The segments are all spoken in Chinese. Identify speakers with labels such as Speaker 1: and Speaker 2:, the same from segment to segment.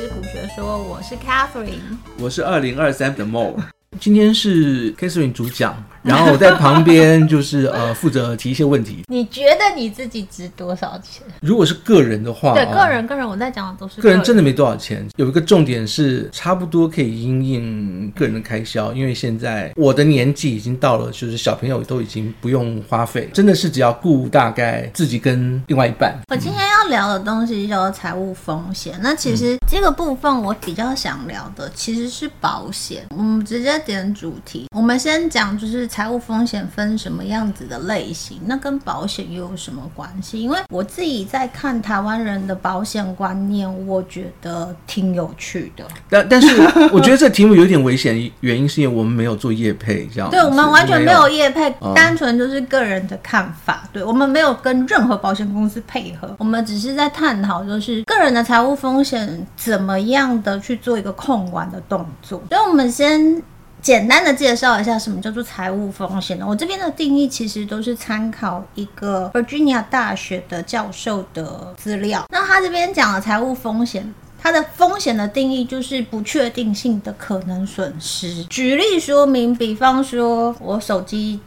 Speaker 1: 知股学说，我是 Catherine，
Speaker 2: 我是二零二三的 Mo，今天是 Catherine 主讲。然后我在旁边就是呃负责提一些问题。
Speaker 1: 你觉得你自己值多少钱？
Speaker 2: 如果是个人的话，
Speaker 1: 对个人个人我在讲的都是
Speaker 2: 个人，个人真的没多少钱。有一个重点是差不多可以因应个人的开销，因为现在我的年纪已经到了，就是小朋友都已经不用花费，真的是只要顾大概自己跟另外一半。
Speaker 1: 我今天要聊的东西叫做财务风险。那其实这个部分我比较想聊的其实是保险。我们直接点主题，我们先讲就是。财务风险分什么样子的类型？那跟保险又有什么关系？因为我自己在看台湾人的保险观念，我觉得挺有趣的。
Speaker 2: 但但是，我觉得这题目有点危险，原因是因为我们没有做业配，这样。
Speaker 1: 对，我们完全没有业配，单纯就是个人的看法。对，我们没有跟任何保险公司配合，我们只是在探讨，就是个人的财务风险怎么样的去做一个控管的动作。所以，我们先。简单的介绍一下什么叫做财务风险呢？我这边的定义其实都是参考一个 Virginia 大学的教授的资料。那他这边讲的财务风险，它的风险的定义就是不确定性的可能损失。举例说明，比方说我手机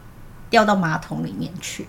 Speaker 1: 掉到马桶里面去。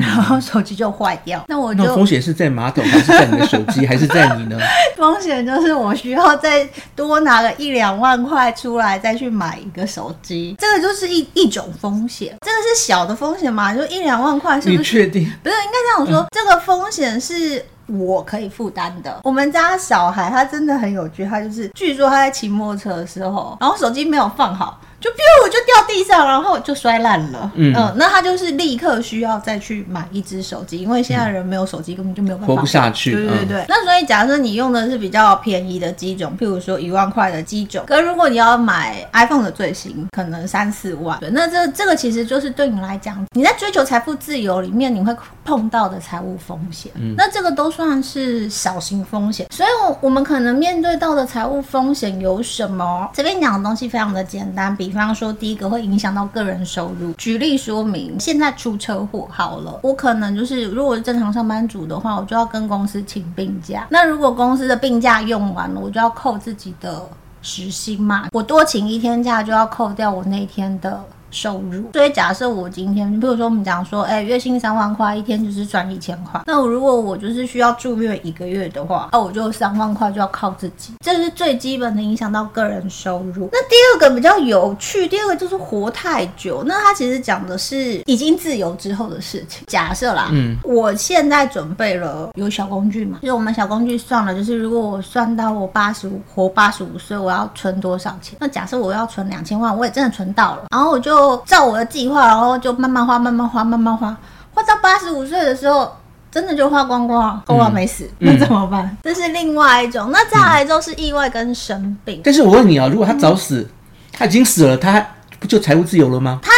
Speaker 1: 然后手机就坏掉，那我就
Speaker 2: 那风险是在马桶，还是在你的手机，还是在你呢？
Speaker 1: 风险就是我需要再多拿个一两万块出来，再去买一个手机，这个就是一一种风险。这个是小的风险嘛？就一两万块，是不是？
Speaker 2: 你确定？
Speaker 1: 不是，应该这样说，嗯、这个风险是我可以负担的。我们家小孩他真的很有趣，他就是据说他在骑摩托车的时候，然后手机没有放好。就比如我就掉地上，然后就摔烂了。嗯，嗯，那他就是立刻需要再去买一只手机，因为现在人没有手机根本就没有办法
Speaker 2: 活不下去。
Speaker 1: 对对对。嗯、那所以假设你用的是比较便宜的机种，譬如说一万块的机种，可是如果你要买 iPhone 的最新，可能三四万。对，那这这个其实就是对你来讲，你在追求财富自由里面你会碰到的财务风险。嗯，那这个都算是小型风险。所以，我我们可能面对到的财务风险有什么？这边讲的东西非常的简单，比。比方说，第一个会影响到个人收入。举例说明，现在出车祸好了，我可能就是如果是正常上班族的话，我就要跟公司请病假。那如果公司的病假用完了，我就要扣自己的时薪嘛。我多请一天假，就要扣掉我那天的。收入，所以假设我今天，比如说我们讲说，哎、欸，月薪三万块，一天就是赚一千块。那我如果我就是需要住院一个月的话，那我就三万块就要靠自己，这是最基本的影响到个人收入。那第二个比较有趣，第二个就是活太久。那他其实讲的是已经自由之后的事情。假设啦，嗯，我现在准备了有小工具嘛，就是我们小工具算了，就是如果我算到我八十五活八十五岁，我要存多少钱？那假设我要存两千万，我也真的存到了，然后我就。照我的计划，然后就慢慢花，慢慢花，慢慢花，花到八十五岁的时候，真的就花光光，够了没死，嗯、那怎么办？嗯、这是另外一种。那再来就是意外跟生病。
Speaker 2: 但是我问你啊，如果他早死，嗯、他已经死了，他不就财务自由了吗？
Speaker 1: 他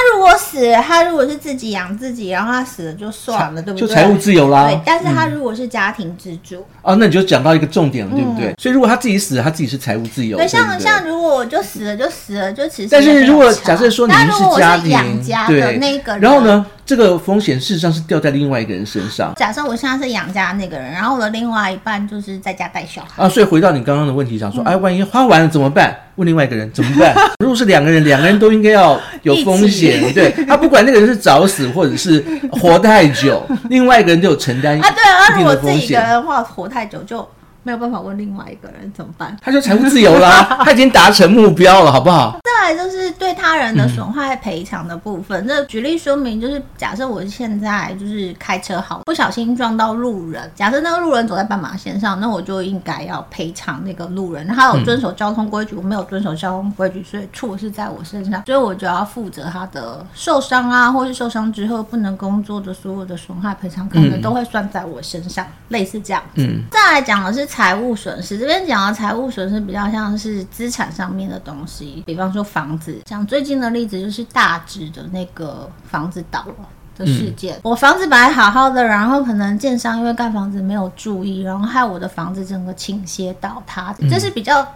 Speaker 1: 死了，他如果是自己养自己，然后他死了就算了，对不对？
Speaker 2: 就财务自由啦。
Speaker 1: 对，但是他如果是家庭支柱，
Speaker 2: 嗯、哦，那你就讲到一个重点了，对不对？嗯、所以如果他自己死了，他自己是财务自由。对，
Speaker 1: 像像如果我就死了就死了，就其实。
Speaker 2: 但是如果假设说你们是家庭
Speaker 1: 养家的那个人，
Speaker 2: 然后呢？这个风险事实上是掉在另外一个人身上。
Speaker 1: 假设我现在是养家那个人，然后我的另外一半就是在家带小孩。
Speaker 2: 啊，所以回到你刚刚的问题，上说，嗯、哎，万一花完了怎么办？问另外一个人怎么办？如果是两个人，两个人都应该要有风险。对，他不管那个人是早死或者是活太久，另外一个人就有承担。啊，对啊，如果自己一个人的话，
Speaker 1: 活太久就。没有办法问另外一个人怎么办？
Speaker 2: 他就财务自由啦，他已经达成目标了，好不好？
Speaker 1: 再来就是对他人的损害赔偿的部分。那、嗯、举例说明，就是假设我现在就是开车好，不小心撞到路人，假设那个路人走在斑马线上，那我就应该要赔偿那个路人。他有遵守交通规矩，嗯、我没有遵守交通规矩，所以错是在我身上，所以我就要负责他的受伤啊，或是受伤之后不能工作的所有的损害赔偿，可能都会算在我身上，嗯、类似这样子。嗯，再来讲的是。财务损失这边讲的财务损失比较像是资产上面的东西，比方说房子，像最近的例子就是大直的那个房子倒了的事件。嗯、我房子本来好好的，然后可能建商因为盖房子没有注意，然后害我的房子整个倾斜倒塌，这是比较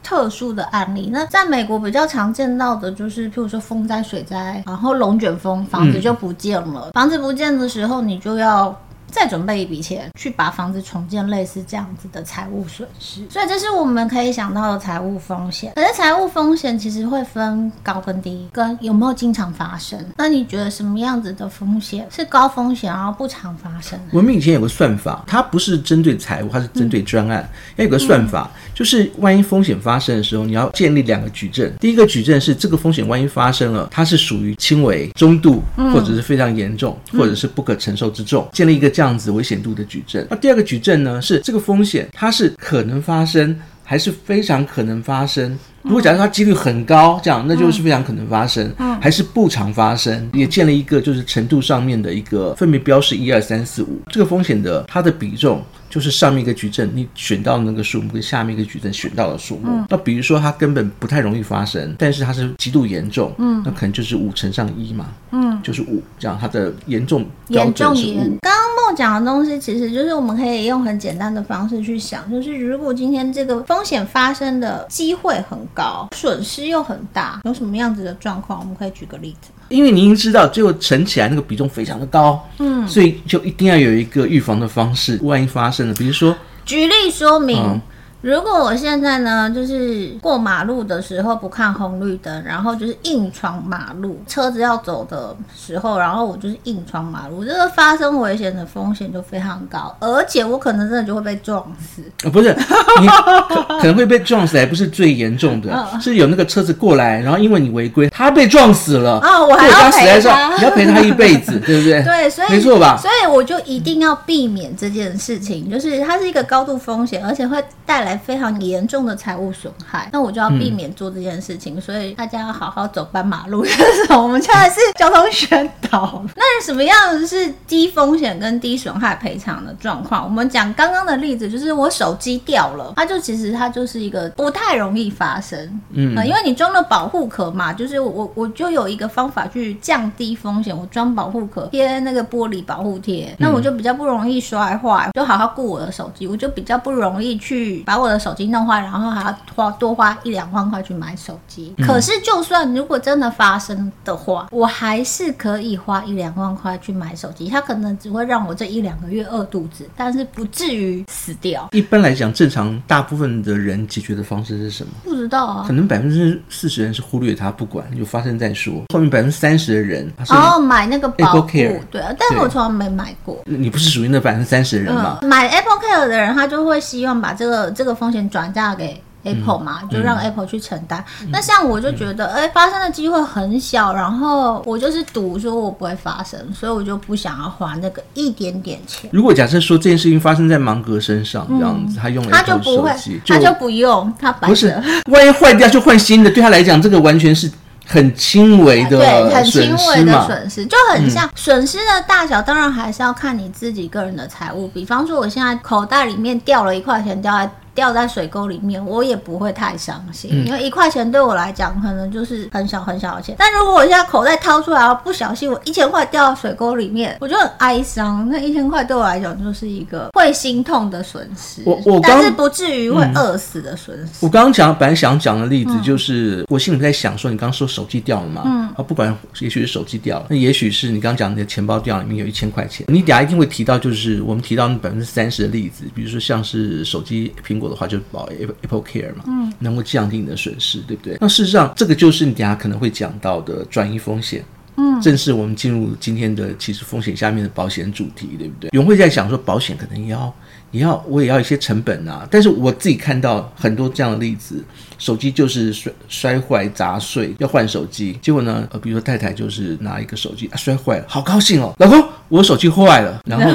Speaker 1: 特殊的案例。那在美国比较常见到的就是，譬如说风灾、水灾，然后龙卷风，房子就不见了。嗯、房子不见的时候，你就要。再准备一笔钱去把房子重建，类似这样子的财务损失。所以这是我们可以想到的财务风险。可是财务风险其实会分高跟低，跟有没有经常发生。那你觉得什么样子的风险是高风险，然后不常发生？
Speaker 2: 我们以前有个算法，它不是针对财务，它是针对专案。要、嗯、有个算法，就是万一风险发生的时候，你要建立两个举证。第一个举证是这个风险万一发生了，它是属于轻微、中度，或者是非常严重，或者是不可承受之重，建立一个这样子危险度的矩阵。那第二个矩阵呢，是这个风险它是可能发生，还是非常可能发生？如果假设它几率很高，这样那就是非常可能发生，还是不常发生？也建了一个就是程度上面的一个分别标示一二三四五，这个风险的它的比重。就是上面一个矩阵，你选到那个数目，跟下面一个矩阵选到的数目。嗯、那比如说它根本不太容易发生，但是它是极度严重，嗯，那可能就是五乘上一嘛，嗯，就是五，这样它的严重标准是五。
Speaker 1: 刚讲的东西，其实就是我们可以用很简单的方式去想，就是如果今天这个风险发生的机会很高，损失又很大，有什么样子的状况？我们可以举个例子。
Speaker 2: 因为你已经知道，最后乘起来那个比重非常的高，嗯，所以就一定要有一个预防的方式，万一发生了，比如说，
Speaker 1: 举例说明。嗯如果我现在呢，就是过马路的时候不看红绿灯，然后就是硬闯马路，车子要走的时候，然后我就是硬闯马路，这个发生危险的风险就非常高，而且我可能真的就会被撞死。
Speaker 2: 哦、不是，你可，可能会被撞死，还不是最严重的，嗯、是有那个车子过来，然后因为你违规，他被撞死了
Speaker 1: 啊、哦，我还要赔他，
Speaker 2: 你要赔他一辈子，对不对？
Speaker 1: 对，所以
Speaker 2: 没错吧？
Speaker 1: 所以我就一定要避免这件事情，就是它是一个高度风险，而且会带来。来非常严重的财务损害，那我就要避免做这件事情，嗯、所以大家要好好走斑马路。就是我们现在是交通宣导。那什么样是低风险跟低损害赔偿的状况？我们讲刚刚的例子，就是我手机掉了，它就其实它就是一个不太容易发生，嗯、呃，因为你装了保护壳嘛，就是我我就有一个方法去降低风险，我装保护壳贴那个玻璃保护贴，那我就比较不容易摔坏，就好好顾我的手机，我就比较不容易去把。我的手机弄坏，然后还要花多花一两万块去买手机。嗯、可是，就算如果真的发生的话，我还是可以花一两万块去买手机。它可能只会让我这一两个月饿肚子，但是不至于死掉。一
Speaker 2: 般来讲，正常大部分的人解决的方式是什么？
Speaker 1: 不知道啊。
Speaker 2: 可能百分之四十人是忽略它，不管就发生再说。后面百分之三十的人，
Speaker 1: 哦，买那个保护，对啊，但是我从来没买过。
Speaker 2: 你不是属于那百分之三十的人吗？
Speaker 1: 嗯、买 Apple Care 的人，他就会希望把这个这个。这个风险转嫁给 Apple 嘛，嗯、就让 Apple 去承担。嗯、那像我就觉得，哎、发生的机会很小，然后我就是赌说我不会发生，所以我就不想要花那个一点点钱。
Speaker 2: 如果假设说这件事情发生在芒格身上，这样子，嗯、他用 Apple
Speaker 1: 他就不会，他就不用，他
Speaker 2: 不是，万一坏掉就换新的，对他来讲，这个完全是。很轻微的，
Speaker 1: 对，很轻微的损失，就很像损失的大小，当然还是要看你自己个人的财务。比方说，我现在口袋里面掉了一块钱，掉在。掉在水沟里面，我也不会太伤心，嗯、因为一块钱对我来讲可能就是很小很小的钱。但如果我现在口袋掏出来，不小心我一千块掉到水沟里面，我就很哀伤。那一千块对我来讲就是一个会心痛的损失，
Speaker 2: 我我
Speaker 1: 但是不至于会饿死的损失。嗯、
Speaker 2: 我刚刚讲本来想讲的例子就是，嗯、我心里在想说，你刚刚说手机掉了嘛？嗯，啊，不管也许是手机掉了，那也许是你刚刚讲的钱包掉了，里面有一千块钱。你等下一定会提到，就是我们提到那百分之三十的例子，比如说像是手机苹果的话，就保 Apple Care 嘛，嗯，能够降低你的损失，对不对？那事实上，这个就是你等下可能会讲到的转移风险，嗯，正是我们进入今天的其实风险下面的保险主题，对不对？永慧在想说，保险可能要，也要，我也要一些成本啊。但是我自己看到很多这样的例子，手机就是摔摔坏砸碎，要换手机，结果呢，呃，比如说太太就是拿一个手机啊摔坏了，好高兴哦，老公。我手机坏了，然后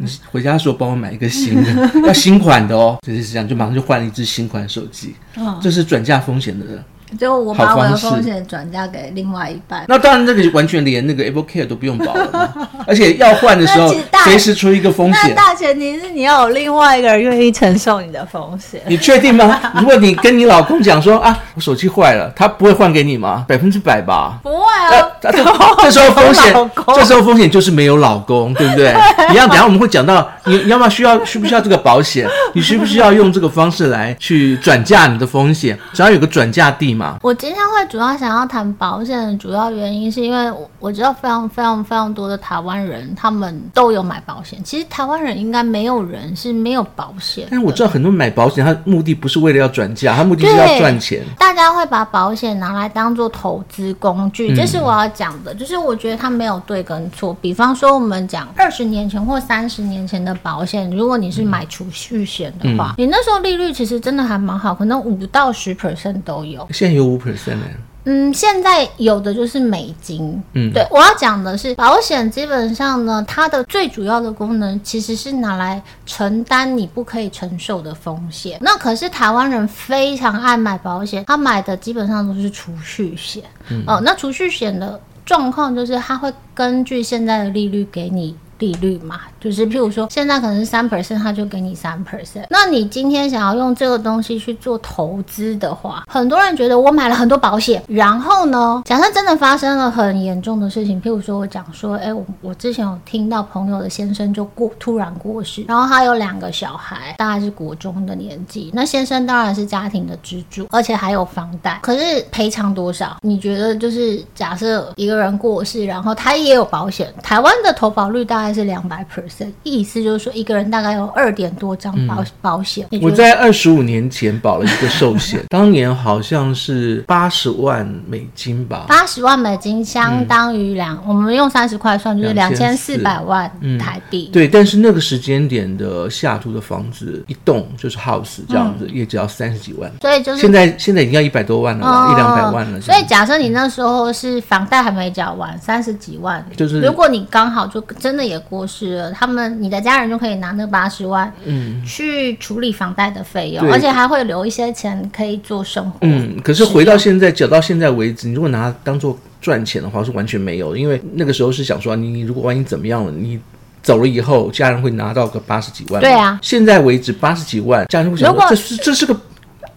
Speaker 2: 你 回家的时候帮我买一个新的，要新款的哦，就是这样，就马上就换了一只新款手机。哦，这是转嫁风险的人。
Speaker 1: 就我把我的风险转嫁给另外一半。
Speaker 2: 那当然，这个完全连那个 Apple Care 都不用保了，而且要换的时候随时出一个风险。
Speaker 1: 那大前提是你要有另外一个人愿意承受你的风险。
Speaker 2: 你确定吗？如果你跟你老公讲说啊，我手机坏了，他不会换给你吗？百分之百吧。
Speaker 1: 不会啊。
Speaker 2: 这时候风险，这时候风险就是没有老公，对不对？一样，等下我们会讲到，你你要不要需要需不需要这个保险？你需不需要用这个方式来去转嫁你的风险？只要有个转嫁地嘛。
Speaker 1: 我今天会主要想要谈保险的主要原因，是因为我知道非常非常非常多的台湾人，他们都有买保险。其实台湾人应该没有人是没有保险。
Speaker 2: 但是我知道很多买保险，他目的不是为了要转嫁，他目的是要赚钱。
Speaker 1: 大家会把保险拿来当做投资工具，这是我要讲的。就是我觉得它没有对跟错。比方说，我们讲二十年前或三十年前的保险，如果你是买储蓄险的话，你那时候利率其实真的还蛮好，可能五到十 percent 都有。
Speaker 2: 现在有五 percent 呢？
Speaker 1: 嗯，现在有的就是美金。嗯，对，我要讲的是保险，基本上呢，它的最主要的功能其实是拿来承担你不可以承受的风险。那可是台湾人非常爱买保险，他买的基本上都是储蓄险。嗯，哦，那储蓄险的状况就是他会根据现在的利率给你利率嘛。就是譬如说，现在可能是三 percent，他就给你三 percent。那你今天想要用这个东西去做投资的话，很多人觉得我买了很多保险，然后呢，假设真的发生了很严重的事情，譬如说我讲说，哎，我我之前有听到朋友的先生就过突然过世，然后他有两个小孩，大概是国中的年纪，那先生当然是家庭的支柱，而且还有房贷，可是赔偿多少？你觉得就是假设一个人过世，然后他也有保险，台湾的投保率大概是两百 percent。意思就是说，一个人大概有二点多张保保险。
Speaker 2: 我在二十五年前保了一个寿险，当年好像是八十万美金吧。
Speaker 1: 八十万美金相当于两，我们用三十块算，就是两千四百万台币。
Speaker 2: 对，但是那个时间点的西雅图的房子一栋就是 house 这样子，也只要三十几万。
Speaker 1: 所以就是
Speaker 2: 现在现在已经要一百多万了，一两百万了。
Speaker 1: 所以假设你那时候是房贷还没缴完，三十几万，就是如果你刚好就真的也过世了，他。们，你的家人就可以拿那八十万，嗯，去处理房贷的费用，而且还会留一些钱可以做生活。
Speaker 2: 嗯，可是回到现在，缴到现在为止，你如果拿它当做赚钱的话，是完全没有，因为那个时候是想说，你如果万一怎么样了，你走了以后，家人会拿到个八十几万。
Speaker 1: 对啊，现
Speaker 2: 在为止八十几万，家人会想说，这是这是个。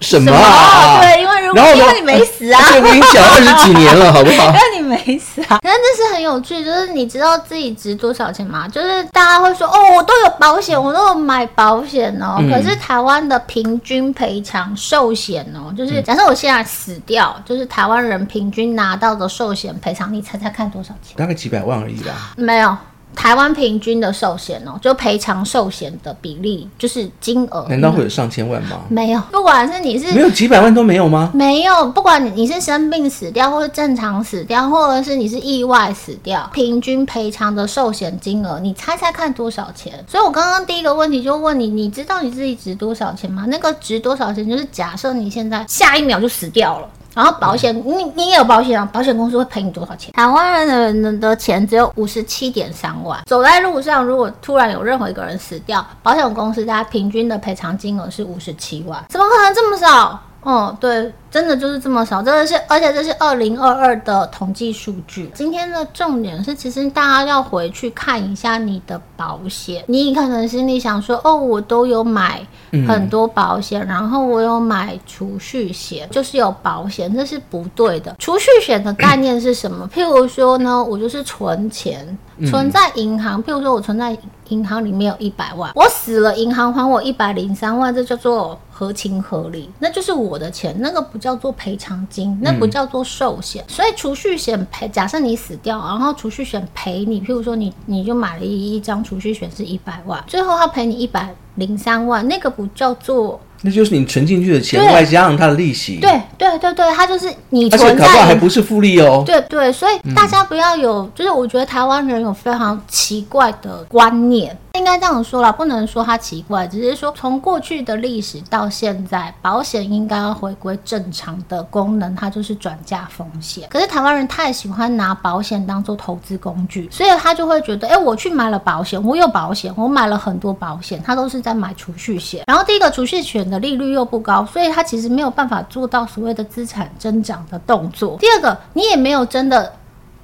Speaker 2: 什么啊？
Speaker 1: 么？对，因为如果因为你没死啊，
Speaker 2: 我已经讲二十几年了，好不好？
Speaker 1: 因为你没死啊。那这是很有趣，就是你知道自己值多少钱吗？就是大家会说，哦，我都有保险，我都有买保险哦。嗯、可是台湾的平均赔偿寿险哦，就是假设我现在死掉，就是台湾人平均拿到的寿险赔偿，你猜猜看多少钱？
Speaker 2: 大概几百万而已吧。
Speaker 1: 没有。台湾平均的寿险哦，就赔偿寿险的比例就是金额，
Speaker 2: 难道会有上千万吗？
Speaker 1: 没有，不管是你是
Speaker 2: 没有几百万都没有吗？
Speaker 1: 没有，不管你你是生病死掉，或者正常死掉，或者是你是意外死掉，平均赔偿的寿险金额，你猜猜看多少钱？所以我刚刚第一个问题就问你，你知道你自己值多少钱吗？那个值多少钱，就是假设你现在下一秒就死掉了。然后保险，你你也有保险啊？保险公司会赔你多少钱？台湾人的的钱只有五十七点三万。走在路上，如果突然有任何一个人死掉，保险公司大家平均的赔偿金额是五十七万。怎么可能这么少？哦，对。真的就是这么少，真的是，而且这是二零二二的统计数据。今天的重点是，其实大家要回去看一下你的保险。你可能心里想说，哦，我都有买很多保险，嗯、然后我有买储蓄险，就是有保险，这是不对的。储蓄险的概念是什么？譬如说呢，我就是存钱，存在银行。譬如说我存在银行里面有一百万，我死了，银行还我一百零三万，这叫做合情合理，那就是我的钱，那个不。叫做赔偿金，那不叫做寿险。嗯、所以储蓄险赔，假设你死掉，然后储蓄险赔你，譬如说你你就买了一一张储蓄险是一百万，最后他赔你一百零三万，那个不叫做。
Speaker 2: 那就是你存进去的钱，外加上它的利息。
Speaker 1: 对对对对，它就是你存在。
Speaker 2: 而且搞不好还不是复利哦。
Speaker 1: 对对，所以大家不要有，嗯、就是我觉得台湾人有非常奇怪的观念，应该这样说啦，不能说它奇怪，只是说从过去的历史到现在，保险应该要回归正常的功能，它就是转嫁风险。可是台湾人太喜欢拿保险当做投资工具，所以他就会觉得，哎，我去买了保险，我有保险，我买了很多保险，他都是在买储蓄险。然后第一个储蓄险。的利率又不高，所以他其实没有办法做到所谓的资产增长的动作。第二个，你也没有真的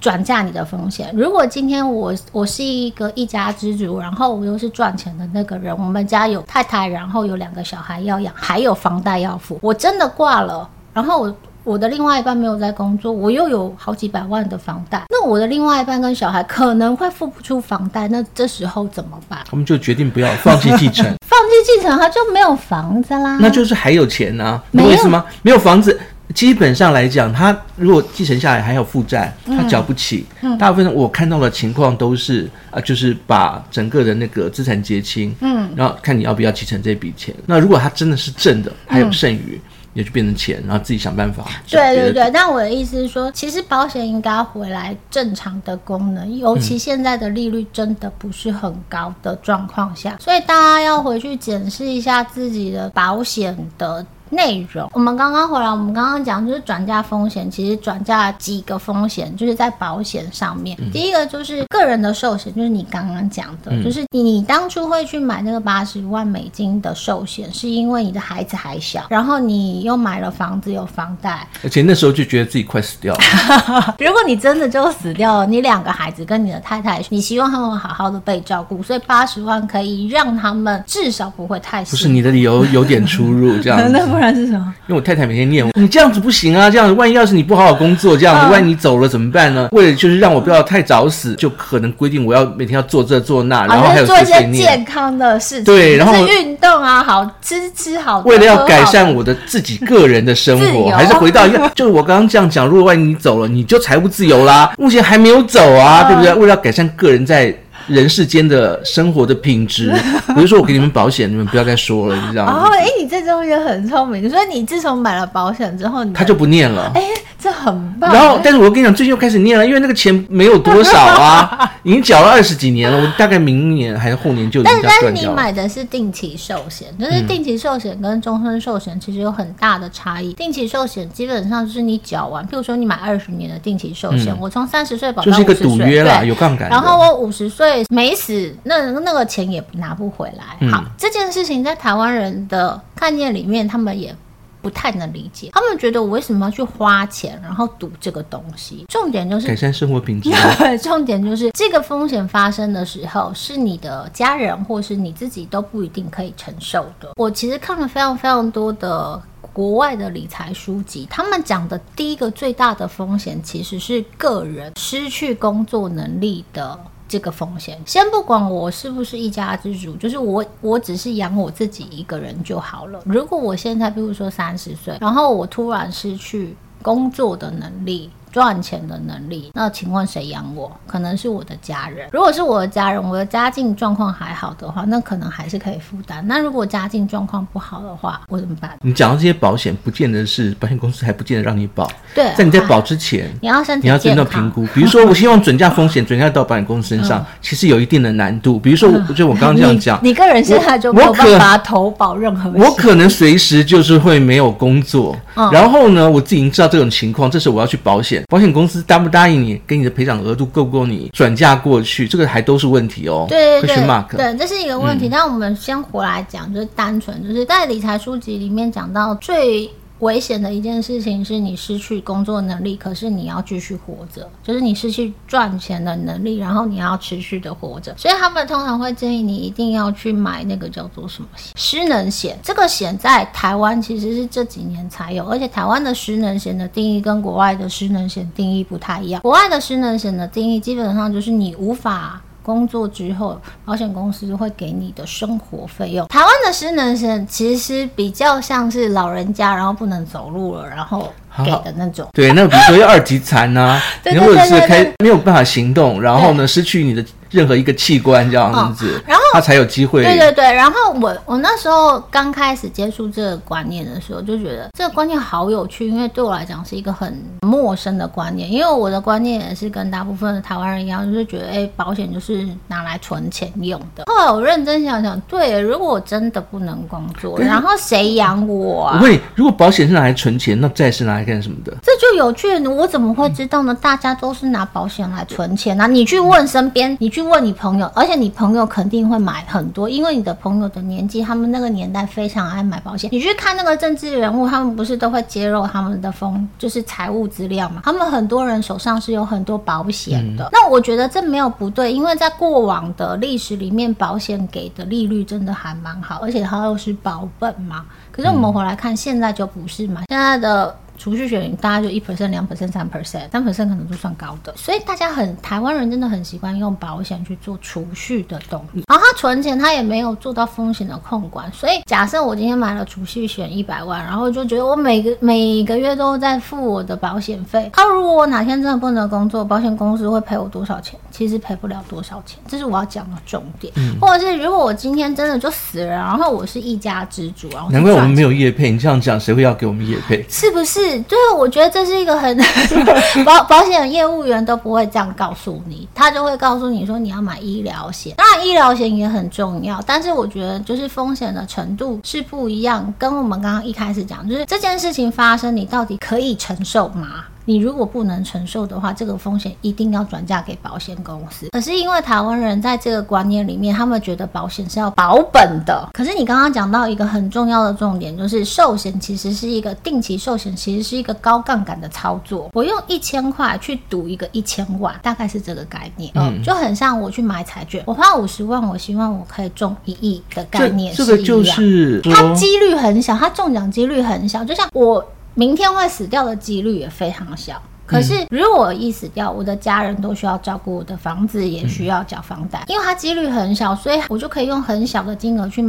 Speaker 1: 转嫁你的风险。如果今天我我是一个一家之主，然后我又是赚钱的那个人，我们家有太太，然后有两个小孩要养，还有房贷要付，我真的挂了，然后我。我的另外一半没有在工作，我又有好几百万的房贷，那我的另外一半跟小孩可能会付不出房贷，那这时候怎么办？
Speaker 2: 他们就决定不要放弃继承，
Speaker 1: 放弃继承他就没有房子啦，
Speaker 2: 那就是还有钱啊，没有意思吗？没有房子，基本上来讲，他如果继承下来还有负债，他缴不起。嗯，大部分我看到的情况都是啊、呃，就是把整个的那个资产结清，嗯，然后看你要不要继承这笔钱。那如果他真的是正的，还有剩余。嗯也就变成钱，然后自己想办法。
Speaker 1: 对对对，但我的意思是说，其实保险应该回来正常的功能，尤其现在的利率真的不是很高的状况下，嗯、所以大家要回去检视一下自己的保险的。内容，我们刚刚回来，我们刚刚讲就是转嫁风险，其实转嫁几个风险，就是在保险上面。嗯、第一个就是个人的寿险，就是你刚刚讲的，嗯、就是你你当初会去买那个八十万美金的寿险，是因为你的孩子还小，然后你又买了房子有房贷，
Speaker 2: 而且那时候就觉得自己快死掉了。
Speaker 1: 如果你真的就死掉了，你两个孩子跟你的太太，你希望他们好好的被照顾，所以八十万可以让他们至少不会太死。
Speaker 2: 不是你的理由有点出入，这样子。
Speaker 1: 不然是什么？
Speaker 2: 因为我太太每天念我，你这样子不行啊！这样子，万一要是你不好好工作，这样子，万一你走了怎么办呢？为了就是让我不要太早死，就可能规定我要每天要做这做那，然后还有
Speaker 1: 做一些健康的事情，
Speaker 2: 对，然后
Speaker 1: 运动啊，好吃吃好。
Speaker 2: 为了要改善我的自己个人的生活，还是回到一个，就是我刚刚这样讲，如果万一你走了，你就财务自由啦。目前还没有走啊，对不对？为了要改善个人在。人世间的生活的品质，比如说我给你们保险，你们不要再说了，你知道吗？
Speaker 1: 哦，哎，你这中也很聪明。所以你自从买了保险之后，你
Speaker 2: 他就不念了。哎，
Speaker 1: 这很棒。
Speaker 2: 然后，但是我跟你讲，最近又开始念了，因为那个钱没有多少啊，已经缴了二十几年了。我大概明年还是后年就。
Speaker 1: 但但是你买的是定期寿险，就是定期寿险跟终身寿险其实有很大的差异。定期寿险基本上就是你缴完，譬如说你买二十年的定期寿险，我从三十岁保到五十岁，
Speaker 2: 就是一个赌约啦，有杠杆。
Speaker 1: 然后我五十岁。没死，那那个钱也拿不回来。嗯、好，这件事情在台湾人的概念里面，他们也不太能理解。他们觉得我为什么要去花钱，然后赌这个东西？重点就是
Speaker 2: 改善生活品质。
Speaker 1: 对，重点就是这个风险发生的时候，是你的家人或是你自己都不一定可以承受的。我其实看了非常非常多的。国外的理财书籍，他们讲的第一个最大的风险，其实是个人失去工作能力的这个风险。先不管我是不是一家之主，就是我我只是养我自己一个人就好了。如果我现在，比如说三十岁，然后我突然失去工作的能力。赚钱的能力，那请问谁养我？可能是我的家人。如果是我的家人，我的家境状况还好的话，那可能还是可以负担。那如果家境状况不好的话，我怎么办？
Speaker 2: 你讲到这些保险，不见得是保险公司还不见得让你保。
Speaker 1: 对，
Speaker 2: 在你在保之前，
Speaker 1: 你要身体
Speaker 2: 你要真的评估。比如说，我希望准嫁风险准嫁到保险公司身上，其实有一定的难度。比如说，我就我刚刚这样讲，
Speaker 1: 你个人现在就没有办法投保任何。
Speaker 2: 我可能随时就是会没有工作，然后呢，我自己已经知道这种情况，这时候我要去保险，保险公司答。不答应你，给你的赔偿额度够不够你转嫁过去？这个还都是问题哦。
Speaker 1: 对对对，对，这是一个问题。那、嗯、我们先回来讲，就是单纯就是在理财书籍里面讲到最。危险的一件事情是你失去工作能力，可是你要继续活着，就是你失去赚钱的能力，然后你要持续的活着。所以他们通常会建议你一定要去买那个叫做什么失能险。这个险在台湾其实是这几年才有，而且台湾的失能险的定义跟国外的失能险定义不太一样。国外的失能险的定义基本上就是你无法。工作之后，保险公司会给你的生活费用。台湾的失能险其实比较像是老人家，然后不能走路了，然后给的那种。
Speaker 2: 对，那比如说要二级残呐、啊，你或者是开没有办法行动，然后呢失去你的。任何一个器官这样子，然后他才有机会。
Speaker 1: 对对对，然后我我那时候刚开始接触这个观念的时候，就觉得这个观念好有趣，因为对我来讲是一个很陌生的观念。因为我的观念也是跟大部分的台湾人一样，就是觉得哎，保险就是拿来存钱用的。后来我认真想想，对，如果我真的不能工作，然后谁养我啊？
Speaker 2: 不会，如果保险是拿来存钱，那债是拿来干什么的？
Speaker 1: 这就有趣了，我怎么会知道呢？大家都是拿保险来存钱啊！你去问身边，你去。问你朋友，而且你朋友肯定会买很多，因为你的朋友的年纪，他们那个年代非常爱买保险。你去看那个政治人物，他们不是都会揭露他们的风，就是财务资料嘛？他们很多人手上是有很多保险的。嗯、那我觉得这没有不对，因为在过往的历史里面，保险给的利率真的还蛮好，而且它又是保本嘛。可是我们回来看，现在就不是嘛？现在的。储蓄险大概就一 percent、两 percent、三 percent，三 percent 可能都算高的，所以大家很台湾人真的很习惯用保险去做储蓄的动力。然后他存钱，他也没有做到风险的控管。所以假设我今天买了储蓄险一百万，然后就觉得我每个每个月都在付我的保险费。他如果我哪天真的不能工作，保险公司会赔我多少钱？其实赔不了多少钱，这是我要讲的重点。嗯、或者是如果我今天真的就死了，然后我是一家之主，然后
Speaker 2: 难怪我们没有业配。你这样讲，谁会要给我们业配？
Speaker 1: 是不是？对，我觉得这是一个很 保保险业务员都不会这样告诉你，他就会告诉你说你要买医疗险，当然医疗险也很重要，但是我觉得就是风险的程度是不一样，跟我们刚刚一开始讲，就是这件事情发生，你到底可以承受吗？你如果不能承受的话，这个风险一定要转嫁给保险公司。可是因为台湾人在这个观念里面，他们觉得保险是要保本的。可是你刚刚讲到一个很重要的重点，就是寿险其实是一个定期寿险，其实是一个高杠杆的操作。我用一千块去赌一个一千万，大概是这个概念。嗯，就很像我去买彩券，我花五十万，我希望我可以中一亿的概念是一样。
Speaker 2: 这个就是
Speaker 1: 它几率很小，它中奖几率很小，就像我。明天会死掉的几率也非常小，可是如果我一死掉，我的家人都需要照顾，我的房子也需要缴房贷，因为它几率很小，所以我就可以用很小的金额去。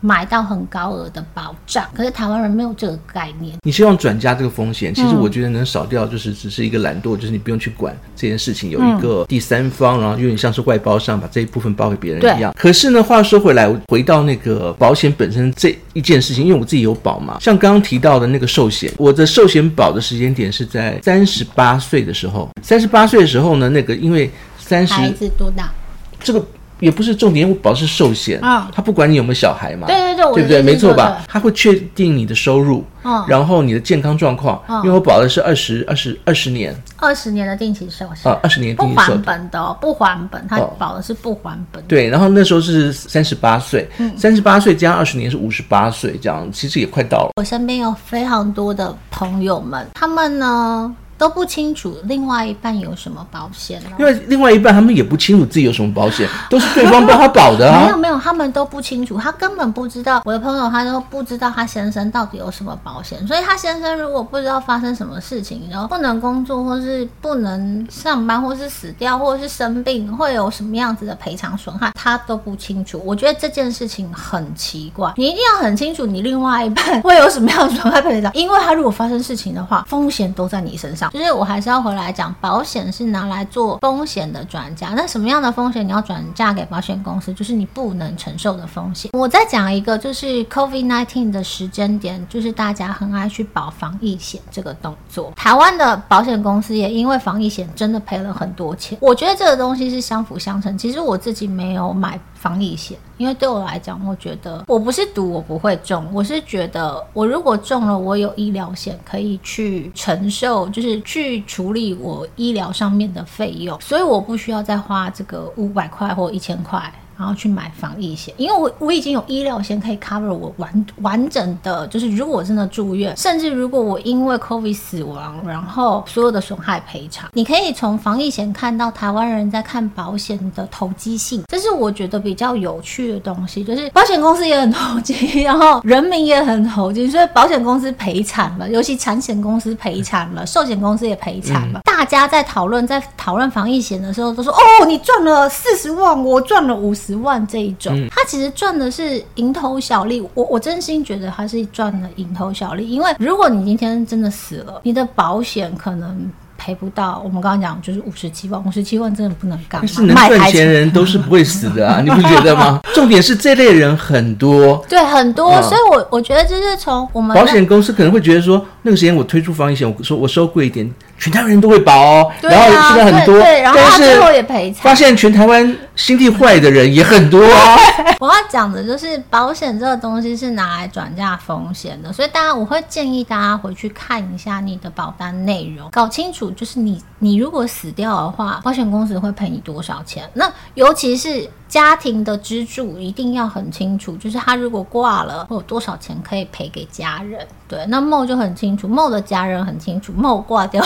Speaker 1: 买到很高额的保障，可是台湾人没有这个概念。
Speaker 2: 你希望转嫁这个风险，其实我觉得能少掉，就是只是一个懒惰，就是你不用去管这件事情，有一个第三方，然后有点像是外包商把这一部分包给别人一样。可是呢，话说回来，回到那个保险本身这一件事情，因为我自己有保嘛，像刚刚提到的那个寿险，我的寿险保的时间点是在三十八岁的时候。三十八岁的时候呢，那个因为三十
Speaker 1: 孩子多大？
Speaker 2: 这个。也不是重点，我保的是寿险啊，他、哦、不管你有没有小孩嘛，
Speaker 1: 对对对，
Speaker 2: 对不对？没错吧？他会确定你的收入，嗯、然后你的健康状况，哦、因为我保的是二十二十二十年，
Speaker 1: 二十年的定期寿险
Speaker 2: 啊，二十年定期
Speaker 1: 不还本的、哦，不还本，他保的是不还本、哦。
Speaker 2: 对，然后那时候是三十八岁，三十八岁加二十年是五十八岁，这样其实也快到了。
Speaker 1: 我身边有非常多的朋友们，他们呢？都不清楚另外一半有什么保险呢？
Speaker 2: 因为另外一半他们也不清楚自己有什么保险，都是对方帮他保的啊。
Speaker 1: 没有没有，他们都不清楚，他根本不知道。我的朋友他都不知道他先生到底有什么保险，所以他先生如果不知道发生什么事情，然后不能工作，或是不能上班，或是死掉，或者是生病，会有什么样子的赔偿损害，他都不清楚。我觉得这件事情很奇怪，你一定要很清楚你另外一半会有什么样的损害赔偿，因为他如果发生事情的话，风险都在你身上。就是我还是要回来讲，保险是拿来做风险的转嫁。那什么样的风险你要转嫁给保险公司？就是你不能承受的风险。我再讲一个，就是 COVID-19 的时间点，就是大家很爱去保防疫险这个动作。台湾的保险公司也因为防疫险真的赔了很多钱。我觉得这个东西是相辅相成。其实我自己没有买。防疫险，因为对我来讲，我觉得我不是赌我不会中，我是觉得我如果中了，我有医疗险可以去承受，就是去处理我医疗上面的费用，所以我不需要再花这个五百块或一千块。然后去买防疫险，因为我我已经有医疗险可以 cover 我完完整的，就是如果我真的住院，甚至如果我因为 COVID 死亡，然后所有的损害赔偿，你可以从防疫险看到台湾人在看保险的投机性，这是我觉得比较有趣的东西，就是保险公司也很投机，然后人民也很投机，所以保险公司赔惨了，尤其产险公司赔惨了，寿险公司也赔惨了。嗯、大家在讨论在讨论防疫险的时候，都说哦，你赚了四十万，我赚了五十。十万这一种，他其实赚的是蝇头小利。我我真心觉得他是赚了蝇头小利，因为如果你今天真的死了，你的保险可能。赔不到，我们刚刚讲就是五十七万，五十七万真的不能干。
Speaker 2: 但是能赚钱人都是不会死的啊，你不觉得吗？重点是这类人很多，
Speaker 1: 对，很多，嗯、所以我我觉得就是从我们
Speaker 2: 保险公司可能会觉得说，那个时间我推出防疫险，我说我收贵一点，全台湾人都会保哦，啊、然后现在很多，
Speaker 1: 对，对，然后他最后也赔惨，
Speaker 2: 发现全台湾心地坏的人也很多哦。
Speaker 1: 我要讲的就是保险这个东西是拿来转嫁风险的，所以大家我会建议大家回去看一下你的保单内容，搞清楚。就是你你如果死掉的话，保险公司会赔你多少钱？那尤其是。家庭的支柱一定要很清楚，就是他如果挂了，会有多少钱可以赔给家人。对，那 Mo 就很清楚，Mo 的家人很清楚，Mo 挂掉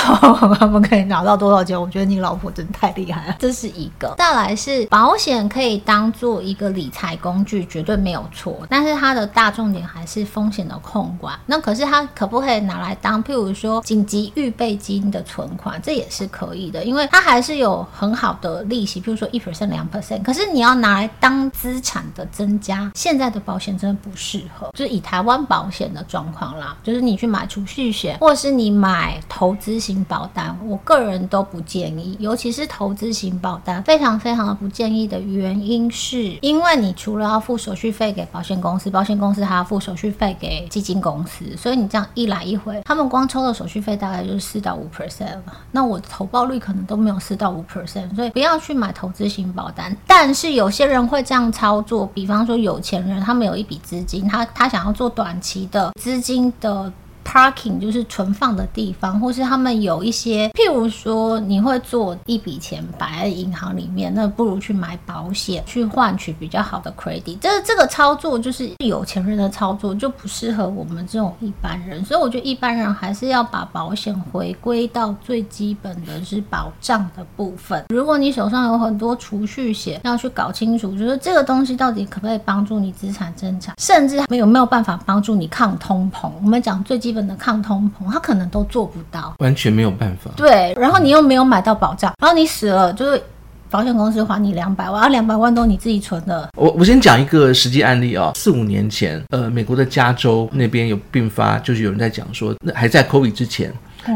Speaker 1: 他们可以拿到多少钱。我觉得你老婆真的太厉害了，这是一个。再来是保险可以当做一个理财工具，绝对没有错，但是它的大重点还是风险的控管。那可是它可不可以拿来当，譬如说紧急预备金的存款，这也是可以的，因为它还是有很好的利息，譬如说一 percent 两 percent。可是你要拿来当资产的增加，现在的保险真的不适合，就是以台湾保险的状况啦，就是你去买储蓄险，或是你买投资型保单，我个人都不建议，尤其是投资型保单，非常非常的不建议的原因是，因为你除了要付手续费给保险公司，保险公司还要付手续费给基金公司，所以你这样一来一回，他们光抽的手续费大概就是四到五 percent，那我投报率可能都没有四到五 percent，所以不要去买投资型保单，但是有些人。会这样操作，比方说有钱人，他们有一笔资金，他他想要做短期的资金的。Parking 就是存放的地方，或是他们有一些，譬如说你会做一笔钱摆在银行里面，那不如去买保险，去换取比较好的 credit。这这个操作就是有钱人的操作，就不适合我们这种一般人。所以我觉得一般人还是要把保险回归到最基本的是保障的部分。如果你手上有很多储蓄险，要去搞清楚，就是这个东西到底可不可以帮助你资产增长，甚至没有没有办法帮助你抗通膨。我们讲最基。基本的抗通膨，他可能都做不到，
Speaker 2: 完全没有办法。
Speaker 1: 对，然后你又没有买到保障，然后你死了，就是保险公司还你两百万，而两百万都你自己存的。
Speaker 2: 我我先讲一个实际案例啊、哦，四五年前，呃，美国的加州那边有并发，就是有人在讲说，那还在 COVID 之前。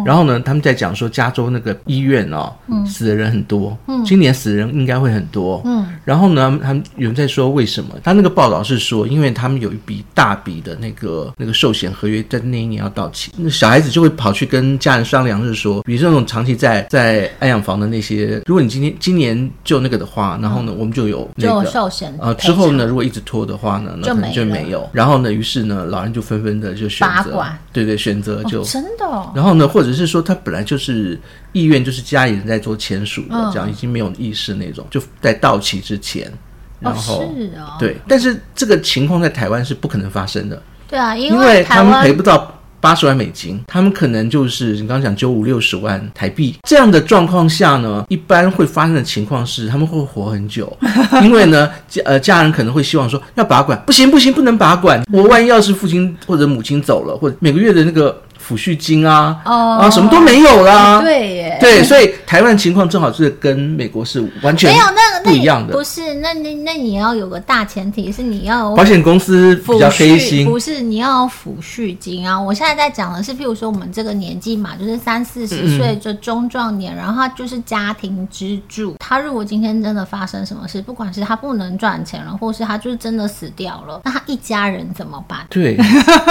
Speaker 2: 然后呢，他们在讲说，加州那个医院哦，嗯、死的人很多，嗯，今年死的人应该会很多，嗯。然后呢，他们有人在说为什么？他那个报道是说，因为他们有一笔大笔的那个那个寿险合约在那一年要到期，那小孩子就会跑去跟家人商量，就是说，比如说那种长期在在安养房的那些，如果你今天今年就那个的话，然后呢，我们就有那个
Speaker 1: 就寿险
Speaker 2: 呃，之后呢，如果一直拖的话呢，那可能就没有。然后呢，于是呢，老人就纷纷的就选择，对对，选择就、哦、
Speaker 1: 真的、哦。
Speaker 2: 然后呢，或者是说他本来就是意愿，就是家里人在做签署的，这样已经没有意识那种，就在到期之前，然后、哦是哦、对，但是这个情况在台湾是不可能发生的。
Speaker 1: 对啊，因为，
Speaker 2: 因为他们赔不到。八十万美金，他们可能就是你刚刚讲九五六十万台币这样的状况下呢，一般会发生的情况是他们会活很久，因为呢家呃家人可能会希望说要拔管，不行不行不能拔管，我万一要是父亲或者母亲走了，或者每个月的那个。抚恤金啊，哦、啊，什么都没有啦。
Speaker 1: 对耶，
Speaker 2: 对，所以台湾情况正好是跟美国是完全没有那个不一样的。
Speaker 1: 不是，那那那你要有个大前提是你要
Speaker 2: 保险公司比较黑心，
Speaker 1: 不是你要抚恤金啊。我现在在讲的是，譬如说我们这个年纪嘛，就是三四十岁就中壮年，嗯、然后他就是家庭支柱。他如果今天真的发生什么事，不管是他不能赚钱了，或是他就是真的死掉了，那他一家人怎么办？
Speaker 2: 对，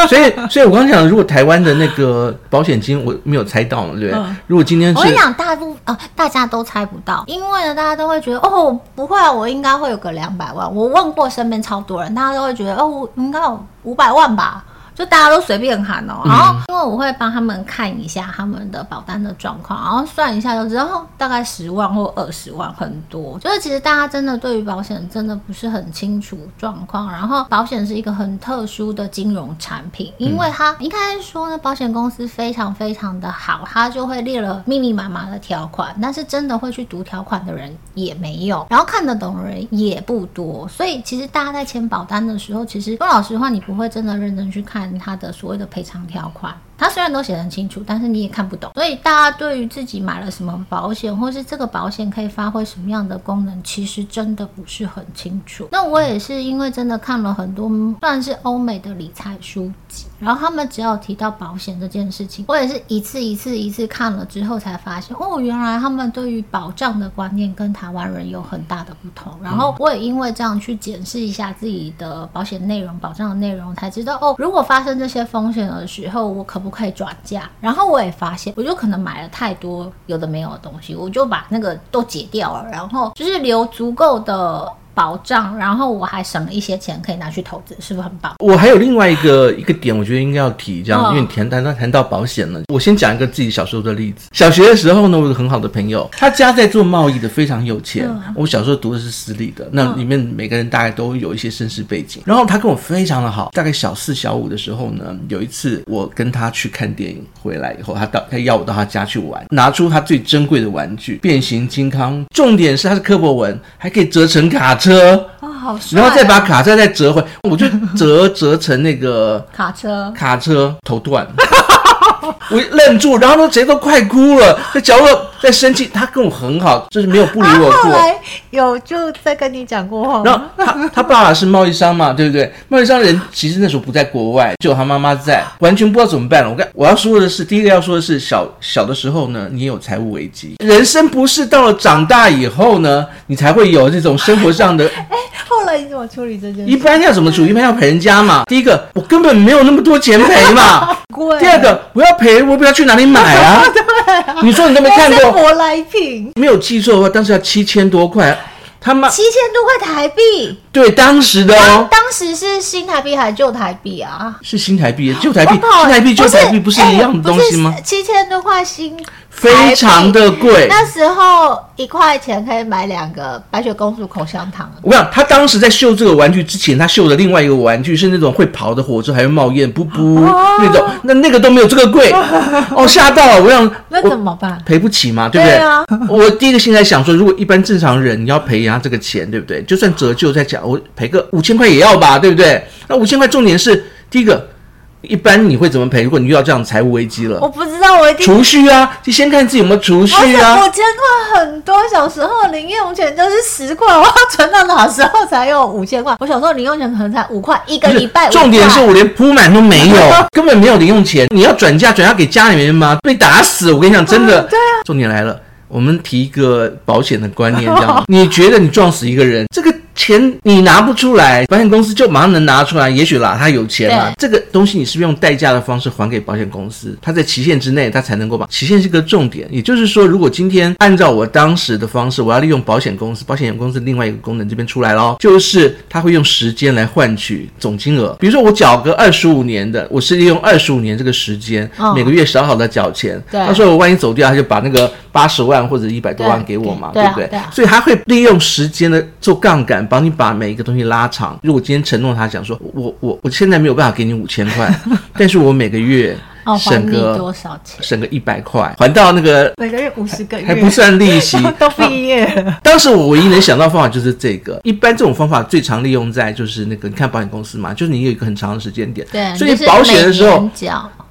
Speaker 2: 所以所以我刚刚讲，如果台湾的那个。呃，保险金我没有猜到嘛，对不对？嗯、如果今天是，
Speaker 1: 我跟你讲，大部啊、呃，大家都猜不到，因为呢，大家都会觉得，哦，不会啊，我应该会有个两百万。我问过身边超多人，大家都会觉得，哦，我应该有五百万吧。就大家都随便喊哦，然后因为我会帮他们看一下他们的保单的状况，然后算一下就知道大概十万或二十万很多。就是其实大家真的对于保险真的不是很清楚状况，然后保险是一个很特殊的金融产品，因为它应该说呢，保险公司非常非常的好，它就会列了密密麻麻的条款，但是真的会去读条款的人也没有，然后看得懂的人也不多，所以其实大家在签保单的时候，其实说老实话，你不会真的认真去看。他的所谓的赔偿条款。他虽然都写得很清楚，但是你也看不懂。所以大家对于自己买了什么保险，或是这个保险可以发挥什么样的功能，其实真的不是很清楚。那我也是因为真的看了很多算是欧美的理财书籍，然后他们只要提到保险这件事情，我也是一次一次一次看了之后才发现，哦，原来他们对于保障的观念跟台湾人有很大的不同。然后我也因为这样去检视一下自己的保险内容、保障的内容，才知道哦，如果发生这些风险的时候，我可不可以转嫁？然后我也发现，我就可能买了太多有的没有的东西，我就把那个都解掉了，然后就是留足够的保障，然后我还省了一些钱可以拿去投资，是不是很棒？
Speaker 2: 我还有另外一个一个点，我觉得应该要提，这样，因为你谈谈到谈到保险了，我先讲一个自己小时候的例子。小学的时候呢，我有个很好的朋友，他家在做贸易的，非常有钱。我小时候读的是私立的，那里面每个人大概都有一些身世背景。然后他跟我非常的好，大概小四小五的时候呢，有一次我跟他去看电影回来以后，他到他要我到他家去玩，拿出他最珍贵的玩具——变形金刚，重点是他是柯博文，还可以折成卡车。
Speaker 1: 哦，好帅啊！
Speaker 2: 然后再把卡车再折回，我就折折成那个
Speaker 1: 卡车，
Speaker 2: 卡车头断。我愣住，然后呢，谁都快哭了，在角落在生气。他跟我很好，就是没有不理我过。后来
Speaker 1: 有就在跟你讲过话。
Speaker 2: 然后他他爸爸是贸易商嘛，对不对？贸易商人其实那时候不在国外，就他妈妈在，完全不知道怎么办了。我跟我要说的是，第一个要说的是，小小的时候呢，你有财务危机，人生不是到了长大以后呢，你才会有这种生活上的。
Speaker 1: 哎，后来你怎么处理这件事？
Speaker 2: 一般要怎么处理？一般要赔人家嘛。第一个，我根本没有那么多钱赔嘛。第二个，我要赔，我不知道去哪里买啊？你说你都没看过？
Speaker 1: 舶来品。
Speaker 2: 没有记错的话，当时要七千多块。他妈，
Speaker 1: 七千多块台币。
Speaker 2: 对，当时的哦。
Speaker 1: 当时是新台币还是旧台币啊？
Speaker 2: 是新台币，旧台币。新台币、旧台币不是一样的东西吗？
Speaker 1: 七千多块新。
Speaker 2: 非常的贵，
Speaker 1: 那时候一块钱可以买两个白雪公主口香糖。
Speaker 2: 我跟你讲，他当时在秀这个玩具之前，他秀的另外一个玩具是那种会跑的火车，还会冒烟，噗噗那种，那那个都没有这个贵。哦，吓到了！我想，
Speaker 1: 那怎么办？
Speaker 2: 赔不起嘛，对不对？对啊。我第一个心在想说，如果一般正常人你要赔人家这个钱，对不对？就算折旧再讲，我赔个五千块也要吧，对不对？那五千块重点是第一个。一般你会怎么赔？如果你遇到这样财务危机了，
Speaker 1: 我不知道，我一定
Speaker 2: 储蓄啊，就先看自己有没有储蓄啊。
Speaker 1: 五千块很多，小时候零用钱就是十块，我要存到哪时候才有五千块？我小时候零用钱可能才五块，一个礼拜。
Speaker 2: 重点是我连铺满都没有，根本没有零用钱。你要转嫁转嫁给家里面吗？被打死！我跟你讲，真的。
Speaker 1: 对啊。
Speaker 2: 重点来了，我们提一个保险的观念，这样，你觉得你撞死一个人，这个。钱你拿不出来，保险公司就马上能拿出来。也许啦，他有钱嘛，这个东西你是不是用代价的方式还给保险公司？他在期限之内，他才能够把期限是个重点。也就是说，如果今天按照我当时的方式，我要利用保险公司，保险公司另外一个功能这边出来咯，就是他会用时间来换取总金额。比如说我缴个二十五年的，我是利用二十五年这个时间，每个月少好的缴钱。到时候我万一走掉，他就把那个八十万或者一百多万给我嘛，对不对？所以他会利用时间的做杠杆。帮你把每一个东西拉长。如果今天承诺他讲说，我我我现在没有办法给你五千块，但是我每个月省个
Speaker 1: 多少钱？
Speaker 2: 省个一百块，还到那个
Speaker 1: 每个月五十个月，
Speaker 2: 还不算利息。
Speaker 1: 都毕业了。
Speaker 2: 当时我唯一能想到的方法就是这个。一般这种方法最常利用在就是那个，你看保险公司嘛，就是你有一个很长的时间点，
Speaker 1: 对，
Speaker 2: 所以保险的时候，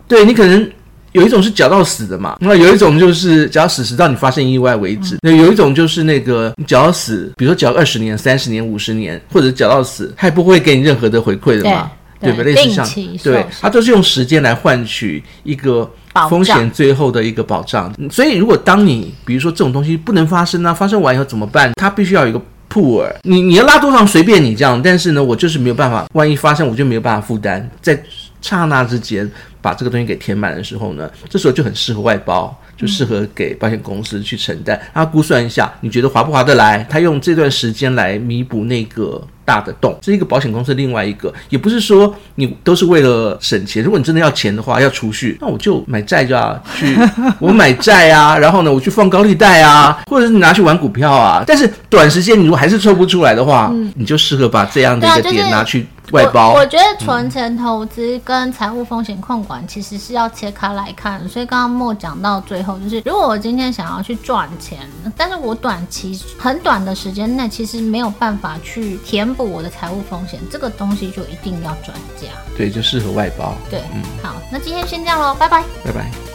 Speaker 2: 对你可能。有一种是缴到死的嘛，那有一种就是缴到死，直到你发生意外为止。那、嗯、有一种就是那个你缴到死，比如说缴二十年、三十年、五十年，或者缴到死，他也不会给你任何的回馈的嘛，对，对吧？类似像，对，他都是用时间来换取一个风险最后的一个保障。所以，如果当你比如说这种东西不能发生啊，发生完以后怎么办？它必须要有一个 pool，你你要拉多长随便你这样，但是呢，我就是没有办法，万一发生我就没有办法负担，在刹那之间。把这个东西给填满的时候呢，这时候就很适合外包，就适合给保险公司去承担。他估算一下，你觉得划不划得来？他用这段时间来弥补那个大的洞，这是一个保险公司另外一个，也不是说你都是为了省钱。如果你真的要钱的话，要储蓄，那我就买债就要去，我买债啊，然后呢，我去放高利贷啊，或者是你拿去玩股票啊。但是短时间你如果还是抽不出来的话，嗯、你就适合把这样的一个点拿去。外包，
Speaker 1: 我，我觉得存钱投资跟财务风险控管其实是要切开来看，所以刚刚莫讲到最后，就是如果我今天想要去赚钱，但是我短期很短的时间内其实没有办法去填补我的财务风险，这个东西就一定要转嫁。
Speaker 2: 对，就适合外包。
Speaker 1: 对，嗯，好，那今天先这样喽，拜拜，
Speaker 2: 拜拜。